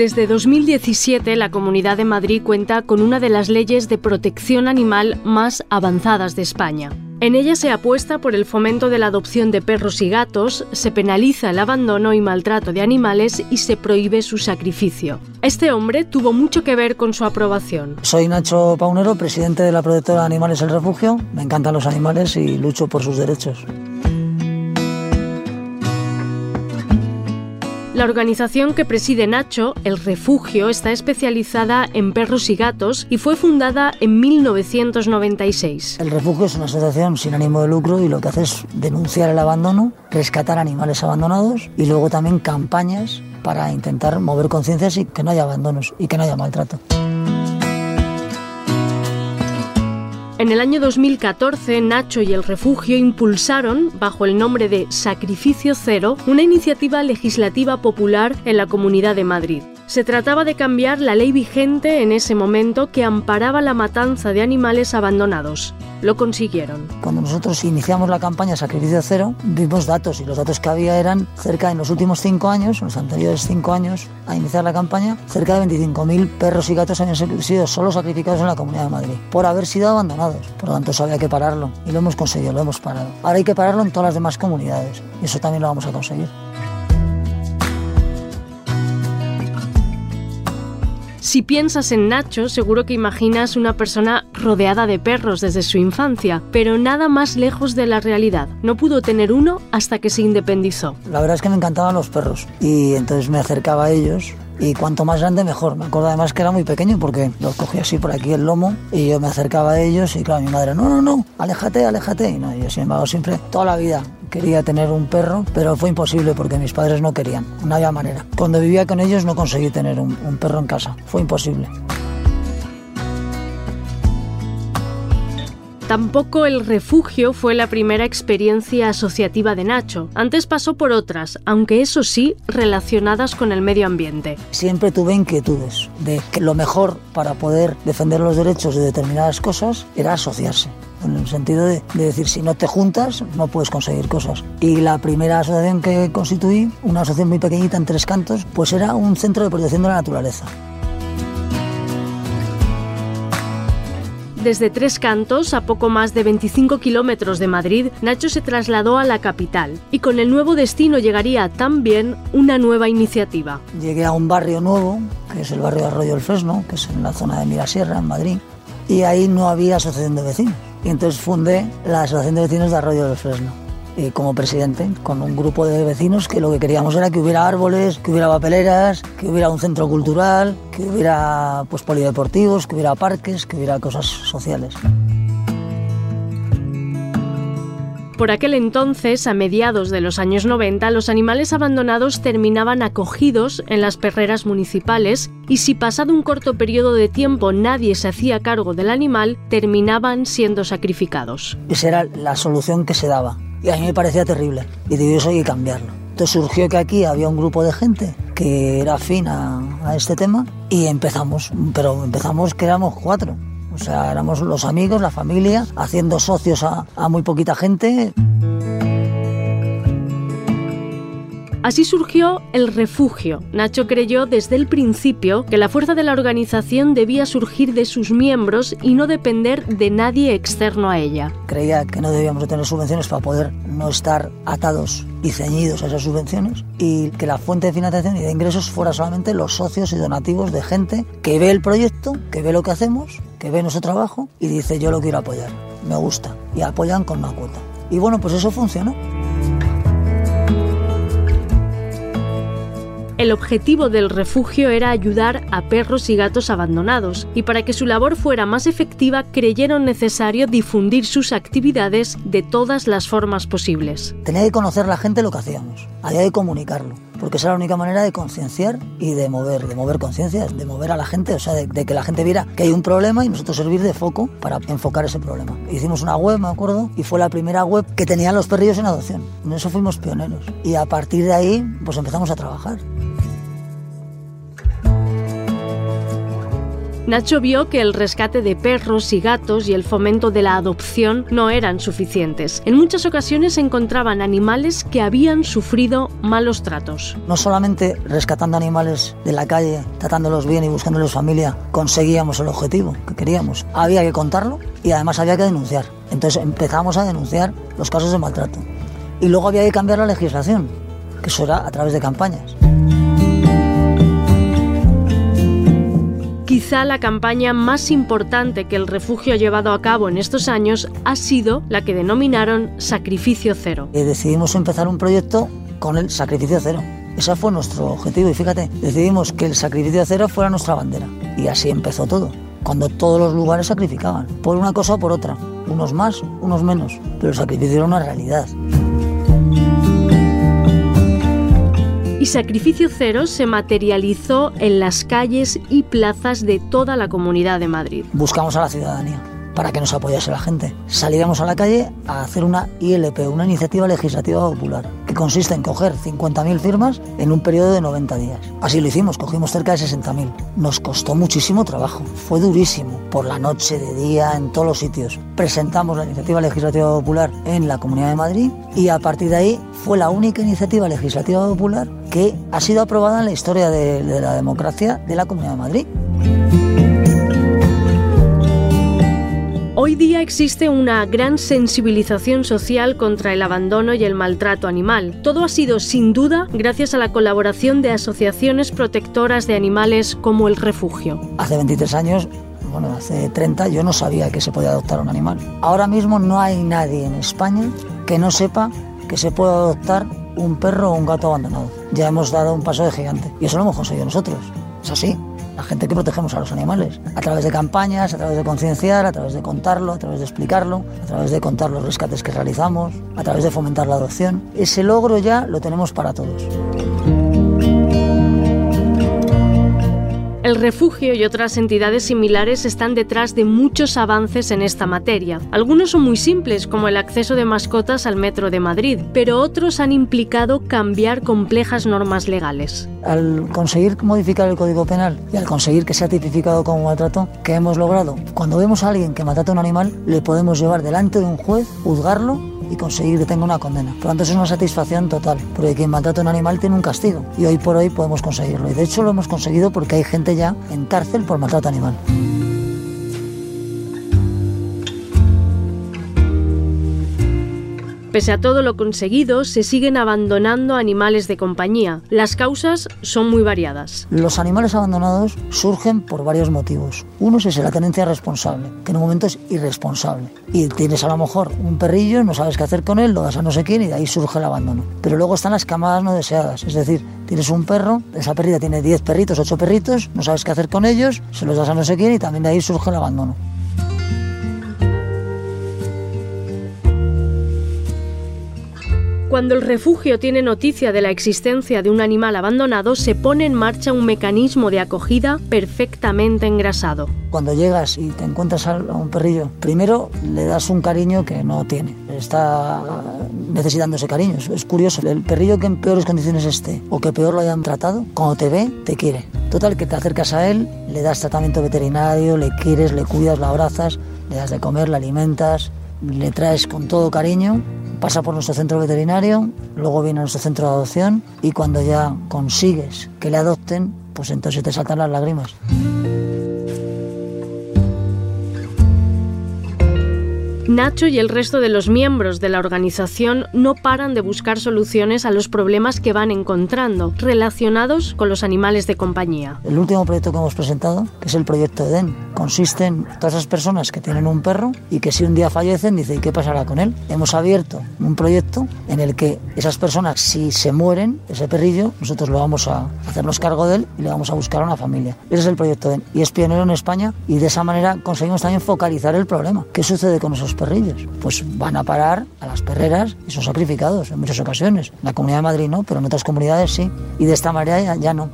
Desde 2017, la Comunidad de Madrid cuenta con una de las leyes de protección animal más avanzadas de España. En ella se apuesta por el fomento de la adopción de perros y gatos, se penaliza el abandono y maltrato de animales y se prohíbe su sacrificio. Este hombre tuvo mucho que ver con su aprobación. Soy Nacho Paunero, presidente de la Protectora de Animales El Refugio. Me encantan los animales y lucho por sus derechos. La organización que preside Nacho, El Refugio, está especializada en perros y gatos y fue fundada en 1996. El Refugio es una asociación sin ánimo de lucro y lo que hace es denunciar el abandono, rescatar animales abandonados y luego también campañas para intentar mover conciencias y que no haya abandonos y que no haya maltrato. En el año 2014, Nacho y el Refugio impulsaron, bajo el nombre de Sacrificio Cero, una iniciativa legislativa popular en la Comunidad de Madrid. Se trataba de cambiar la ley vigente en ese momento que amparaba la matanza de animales abandonados. Lo consiguieron. Cuando nosotros iniciamos la campaña Sacrificio Cero, vimos datos y los datos que había eran cerca en los últimos cinco años, en los anteriores cinco años a iniciar la campaña, cerca de 25.000 perros y gatos habían sido solo sacrificados en la Comunidad de Madrid por haber sido abandonados. Por lo tanto, eso había que pararlo y lo hemos conseguido, lo hemos parado. Ahora hay que pararlo en todas las demás comunidades y eso también lo vamos a conseguir. Si piensas en Nacho, seguro que imaginas una persona rodeada de perros desde su infancia, pero nada más lejos de la realidad. No pudo tener uno hasta que se independizó. La verdad es que me encantaban los perros y entonces me acercaba a ellos y cuanto más grande mejor. Me acuerdo además que era muy pequeño porque los cogía así por aquí el lomo y yo me acercaba a ellos y claro, mi madre, no, no, no, aléjate, aléjate. Y no, yo sin embargo siempre, toda la vida quería tener un perro, pero fue imposible porque mis padres no querían, no había manera. Cuando vivía con ellos no conseguí tener un, un perro en casa, fue imposible. Tampoco el refugio fue la primera experiencia asociativa de Nacho. Antes pasó por otras, aunque eso sí, relacionadas con el medio ambiente. Siempre tuve inquietudes de que lo mejor para poder defender los derechos de determinadas cosas era asociarse en el sentido de, de, decir, si no te juntas, no puedes conseguir cosas. Y la primera asociación que constituí, una asociación muy pequeñita en tres cantos, pues era un centro de protección de la naturaleza. Desde Tres Cantos, a poco más de 25 kilómetros de Madrid, Nacho se trasladó a la capital y con el nuevo destino llegaría también una nueva iniciativa. Llegué a un barrio nuevo, que es el barrio de Arroyo del Fresno, que es en la zona de Mirasierra, en Madrid, y ahí no había asociación de vecinos. Y entonces fundé la Asociación de Vecinos de Arroyo del Fresno eh, como presidente, con un grupo de vecinos que lo que queríamos era que hubiera árboles, que hubiera papeleras, que hubiera un centro cultural, que hubiera pues polideportivos, que hubiera parques, que hubiera cosas sociales. Por aquel entonces, a mediados de los años 90, los animales abandonados terminaban acogidos en las perreras municipales y si pasado un corto periodo de tiempo nadie se hacía cargo del animal, terminaban siendo sacrificados. Esa era la solución que se daba y a mí me parecía terrible y digo, eso hay que cambiarlo. Entonces surgió que aquí había un grupo de gente que era afín a, este tema y empezamos, pero empezamos que éramos cuatro. O sea, éramos los amigos, la familia, haciendo socios a, a muy poquita gente. Así surgió el refugio. Nacho creyó desde el principio que la fuerza de la organización debía surgir de sus miembros y no depender de nadie externo a ella. Creía que no debíamos de tener subvenciones para poder no estar atados y ceñidos a esas subvenciones y que la fuente de financiación y de ingresos fuera solamente los socios y donativos de gente que ve el proyecto, que ve lo que hacemos, que ve nuestro trabajo y dice yo lo quiero apoyar, me gusta y apoyan con una cuota. Y bueno, pues eso funcionó. El objetivo del refugio era ayudar a perros y gatos abandonados, y para que su labor fuera más efectiva creyeron necesario difundir sus actividades de todas las formas posibles. Tenía que conocer la gente lo que hacíamos, había que comunicarlo. porque esa es la única manera de concienciar y de mover, de mover conciencias, de mover a la gente, o sea, de, de, que la gente viera que hay un problema y nosotros servir de foco para enfocar ese problema. Hicimos una web, me acuerdo, y fue la primera web que tenían los perrillos en adopción. En eso fuimos pioneros. Y a partir de ahí, pues empezamos a trabajar. Nacho vio que el rescate de perros y gatos y el fomento de la adopción no eran suficientes. En muchas ocasiones encontraban animales que habían sufrido malos tratos. No solamente rescatando animales de la calle, tratándolos bien y buscándoles familia, conseguíamos el objetivo que queríamos. Había que contarlo y además había que denunciar. Entonces empezamos a denunciar los casos de maltrato. Y luego había que cambiar la legislación, que eso era a través de campañas. Quizá la campaña más importante que el refugio ha llevado a cabo en estos años ha sido la que denominaron Sacrificio Cero. Y decidimos empezar un proyecto con el Sacrificio Cero. Ese fue nuestro objetivo y fíjate, decidimos que el Sacrificio Cero fuera nuestra bandera. Y así empezó todo, cuando todos los lugares sacrificaban, por una cosa o por otra, unos más, unos menos, pero el sacrificio era una realidad. Y Sacrificio Cero se materializó en las calles y plazas de toda la comunidad de Madrid. Buscamos a la ciudadanía para que nos apoyase la gente. Salíamos a la calle a hacer una ILP, una iniciativa legislativa popular, que consiste en coger 50.000 firmas en un periodo de 90 días. Así lo hicimos, cogimos cerca de 60.000. Nos costó muchísimo trabajo, fue durísimo, por la noche, de día, en todos los sitios. Presentamos la iniciativa legislativa popular en la Comunidad de Madrid y a partir de ahí fue la única iniciativa legislativa popular que ha sido aprobada en la historia de, la democracia de la Comunidad de Madrid. Hoy día existe una gran sensibilización social contra el abandono y el maltrato animal. Todo ha sido sin duda gracias a la colaboración de asociaciones protectoras de animales como el Refugio. Hace 23 años bueno, hace 30 yo no sabía que se podía adoptar un animal. Ahora mismo no hay nadie en España que no sepa que se puede adoptar un perro o un gato abandonado. Ya hemos dado un paso de gigante y eso lo hemos conseguido nosotros. Es así la gente que protegemos a los animales, a través de campañas, a través de concienciar, a través de contarlo, a través de explicarlo, a través de contar los rescates que realizamos, a través de fomentar la adopción. Ese logro ya lo tenemos para todos. El refugio y otras entidades similares están detrás de muchos avances en esta materia. Algunos son muy simples, como el acceso de mascotas al metro de Madrid, pero otros han implicado cambiar complejas normas legales. Al conseguir modificar el Código Penal y al conseguir que sea tipificado como maltrato, ¿qué hemos logrado? Cuando vemos a alguien que maltrata a un animal, le podemos llevar delante de un juez, juzgarlo y conseguir que tenga una condena. Por lo tanto, es una satisfacción total, porque quien maltrata a un animal tiene un castigo y hoy por hoy podemos conseguirlo. Y de hecho lo hemos conseguido porque hay gente ya en cárcel por maltrato animal. Pese a todo lo conseguido, se siguen abandonando animales de compañía. Las causas son muy variadas. Los animales abandonados surgen por varios motivos. Uno es la tenencia responsable, que en un momento es irresponsable. Y tienes a lo mejor un perrillo, no sabes qué hacer con él, lo das a no sé quién y de ahí surge el abandono. Pero luego están las camadas no deseadas, es decir, tienes un perro, esa perrita tiene 10 perritos, 8 perritos, no sabes qué hacer con ellos, se los das a no sé quién y también de ahí surge el abandono. Cuando el refugio tiene noticia de la existencia de un animal abandonado, se pone en marcha un mecanismo de acogida perfectamente engrasado. Cuando llegas y te encuentras a un perrillo, primero le das un cariño que no tiene. Está necesitando ese cariño. Es curioso, el perrillo que en peores condiciones esté o que peor lo hayan tratado, cuando te ve, te quiere. Total, que te acercas a él, le das tratamiento veterinario, le quieres, le cuidas, le abrazas, le das de comer, le alimentas, le traes con todo cariño pasa por nuestro centro veterinario, luego viene a nuestro centro de adopción y cuando ya consigues que le adopten, pues entonces te saltan las lágrimas. Nacho y el resto de los miembros de la organización no paran de buscar soluciones a los problemas que van encontrando relacionados con los animales de compañía. El último proyecto que hemos presentado, que es el proyecto EDEN, consiste en todas esas personas que tienen un perro y que si un día fallecen, dice, ¿y qué pasará con él? Hemos abierto un proyecto en el que esas personas, si se mueren, ese perrillo, nosotros lo vamos a hacernos cargo de él y le vamos a buscar a una familia. Ese es el proyecto de. Y es pionero en España y de esa manera conseguimos también focalizar el problema. ¿Qué sucede con esos perrillos? Pues van a parar a las perreras y son sacrificados en muchas ocasiones. En la Comunidad de Madrid no, pero en otras comunidades sí. Y de esta manera ya no.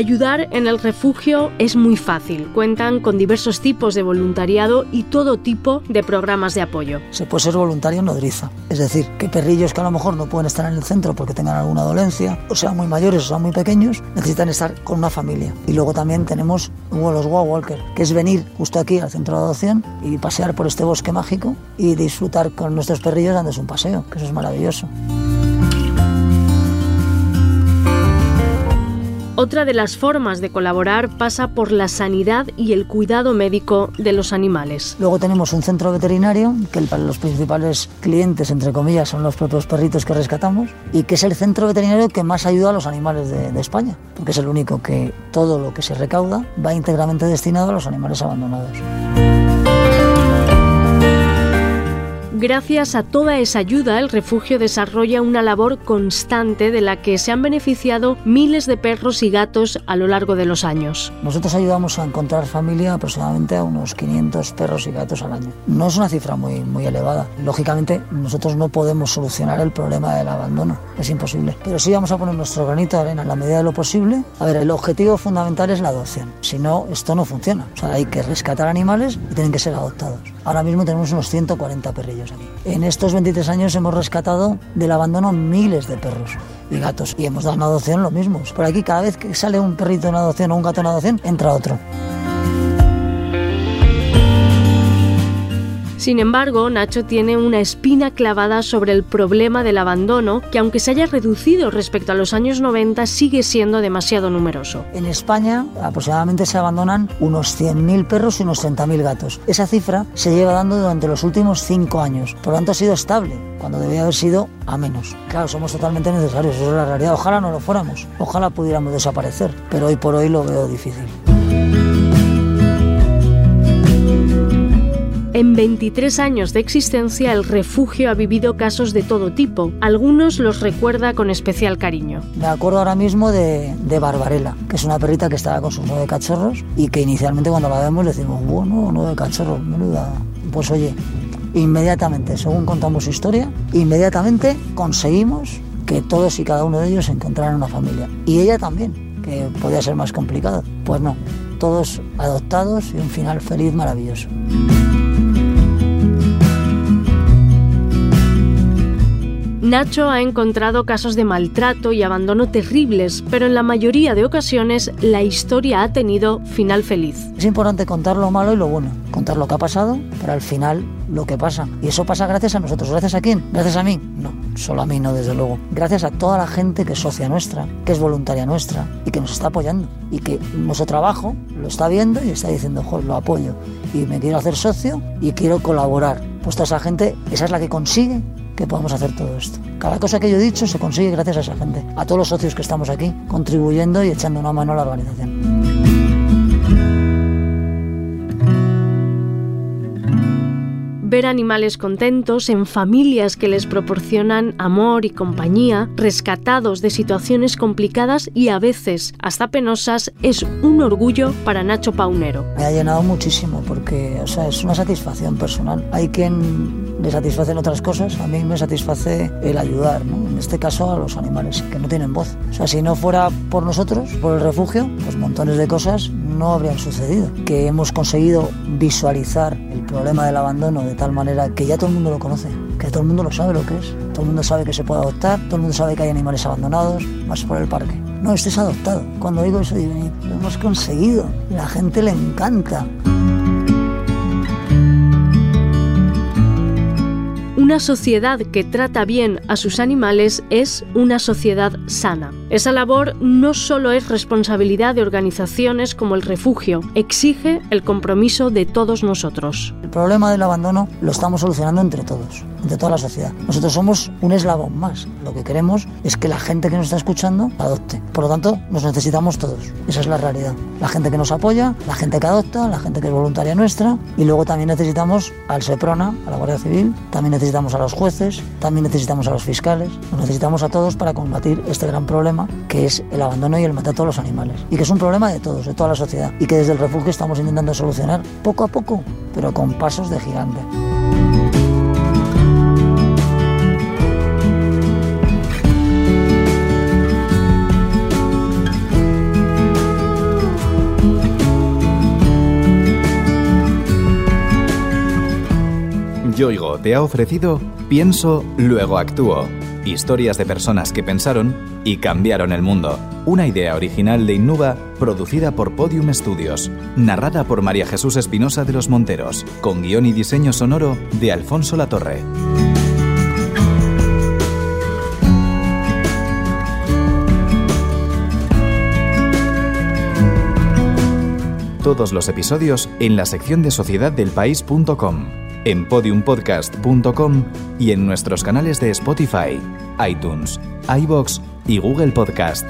Ayudar en el refugio es muy fácil. Cuentan con diversos tipos de voluntariado y todo tipo de programas de apoyo. Se puede ser voluntario nodriza. Es decir, que perrillos que a lo mejor no pueden estar en el centro porque tengan alguna dolencia, o sean muy mayores o sean muy pequeños, necesitan estar con una familia. Y luego también tenemos los Wow Walker, que es venir justo aquí al centro de adopción y pasear por este bosque mágico y disfrutar con nuestros perrillos dándose un paseo, que eso es maravilloso. Otra de las formas de colaborar pasa por la sanidad y el cuidado médico de los animales. Luego tenemos un centro veterinario, que los principales clientes, entre comillas, son los propios perritos que rescatamos, y que es el centro veterinario que más ayuda a los animales de, de España, porque es el único que todo lo que se recauda va íntegramente destinado a los animales abandonados. Gracias a toda esa ayuda, el refugio desarrolla una labor constante de la que se han beneficiado miles de perros y gatos a lo largo de los años. Nosotros ayudamos a encontrar familia aproximadamente a unos 500 perros y gatos al año. No es una cifra muy, muy elevada. Lógicamente, nosotros no podemos solucionar el problema del abandono. Es imposible. Pero sí vamos a poner nuestro granito de arena en la medida de lo posible. A ver, el objetivo fundamental es la adopción. Si no, esto no funciona. O sea, hay que rescatar animales y tienen que ser adoptados. Ahora mismo tenemos unos 140 perrillos aquí. En estos 23 años hemos rescatado del abandono miles de perros y gatos y hemos dado una adopción lo mismo. Por aquí cada vez que sale un perrito en adopción o un gato en adopción, entra otro. Sin embargo, Nacho tiene una espina clavada sobre el problema del abandono, que aunque se haya reducido respecto a los años 90, sigue siendo demasiado numeroso. En España aproximadamente se abandonan unos 100.000 perros y unos 30.000 gatos. Esa cifra se lleva dando durante los últimos 5 años, por lo tanto ha sido estable, cuando debía haber sido a menos. Claro, somos totalmente necesarios, eso es la realidad. Ojalá no lo fuéramos, ojalá pudiéramos desaparecer, pero hoy por hoy lo veo difícil. En 23 años de existencia, el refugio ha vivido casos de todo tipo. Algunos los recuerda con especial cariño. Me acuerdo ahora mismo de, de Barbarella, que es una perrita que estaba con sus nueve cachorros y que inicialmente cuando la vemos decimos, bueno, nueve cachorros, menuda. Pues oye, inmediatamente, según contamos su historia, inmediatamente conseguimos que todos y cada uno de ellos encontraran una familia. Y ella también, que podía ser más complicado. Pues no, todos adoptados y un final feliz maravilloso. Nacho ha encontrado casos de maltrato y abandono terribles, pero en la mayoría de ocasiones la historia ha tenido final feliz. Es importante contar lo malo y lo bueno, contar lo que ha pasado, pero al final lo que pasa. Y eso pasa gracias a nosotros. ¿Gracias a quién? ¿Gracias a mí? No, solo a mí no, desde luego. Gracias a toda la gente que es socia nuestra, que es voluntaria nuestra y que nos está apoyando. Y que nuestro trabajo lo está viendo y está diciendo, joder, lo apoyo. Y me quiero hacer socio y quiero colaborar. Pues toda esa gente, esa es la que consigue que podamos hacer todo esto. Cada cosa que yo he dicho se consigue gracias a esa gente, a todos los socios que estamos aquí, contribuyendo y echando una mano a la organización. ver animales contentos en familias que les proporcionan amor y compañía, rescatados de situaciones complicadas y a veces hasta penosas, es un orgullo para Nacho Paunero. Me ha llenado muchísimo porque o sea, es una satisfacción personal. Hay quien le satisfacen otras cosas, a mí me satisface el ayudar, ¿no? en este caso a los animales que no tienen voz. O sea, si no fuera por nosotros, por el refugio, pues montones de cosas no habrían sucedido. Que hemos conseguido visualizar el problema del abandono de tal manera que ya todo el mundo lo conoce, que todo el mundo lo sabe lo que es. Todo el mundo sabe que se puede adoptar, todo el mundo sabe que hay animales abandonados, más por el parque. No, este es adoptado. Cuando digo eso, digo, lo hemos conseguido. La gente le encanta. Una sociedad que trata bien a sus animales es una sociedad sana. Esa labor no solo es responsabilidad de organizaciones como el refugio, exige el compromiso de todos nosotros. El problema del abandono lo estamos solucionando entre todos, entre toda la sociedad. Nosotros somos un eslabón más. Lo que queremos es que la gente que nos está escuchando adopte. Por lo tanto, nos necesitamos todos. Esa es la realidad. La gente que nos apoya, la gente que adopta, la gente que es voluntaria nuestra y luego también necesitamos al SEPRONA, a la Guardia Civil, también necesitamos a los jueces, también necesitamos a los fiscales, nos necesitamos a todos para combatir este gran problema que es el abandono y el maltrato a los animales. Y que es un problema de todos, de toda la sociedad. Y que desde el refugio estamos intentando solucionar poco a poco, pero con pasos de gigante. Yoigo te ha ofrecido Pienso, luego actúo Historias de personas que pensaron y cambiaron el mundo. Una idea original de Innuba, producida por Podium Studios, narrada por María Jesús Espinosa de los Monteros, con guion y diseño sonoro de Alfonso Latorre. Todos los episodios en la sección de sociedad del país.com en podiumpodcast.com y en nuestros canales de Spotify, iTunes, iBox y Google Podcast.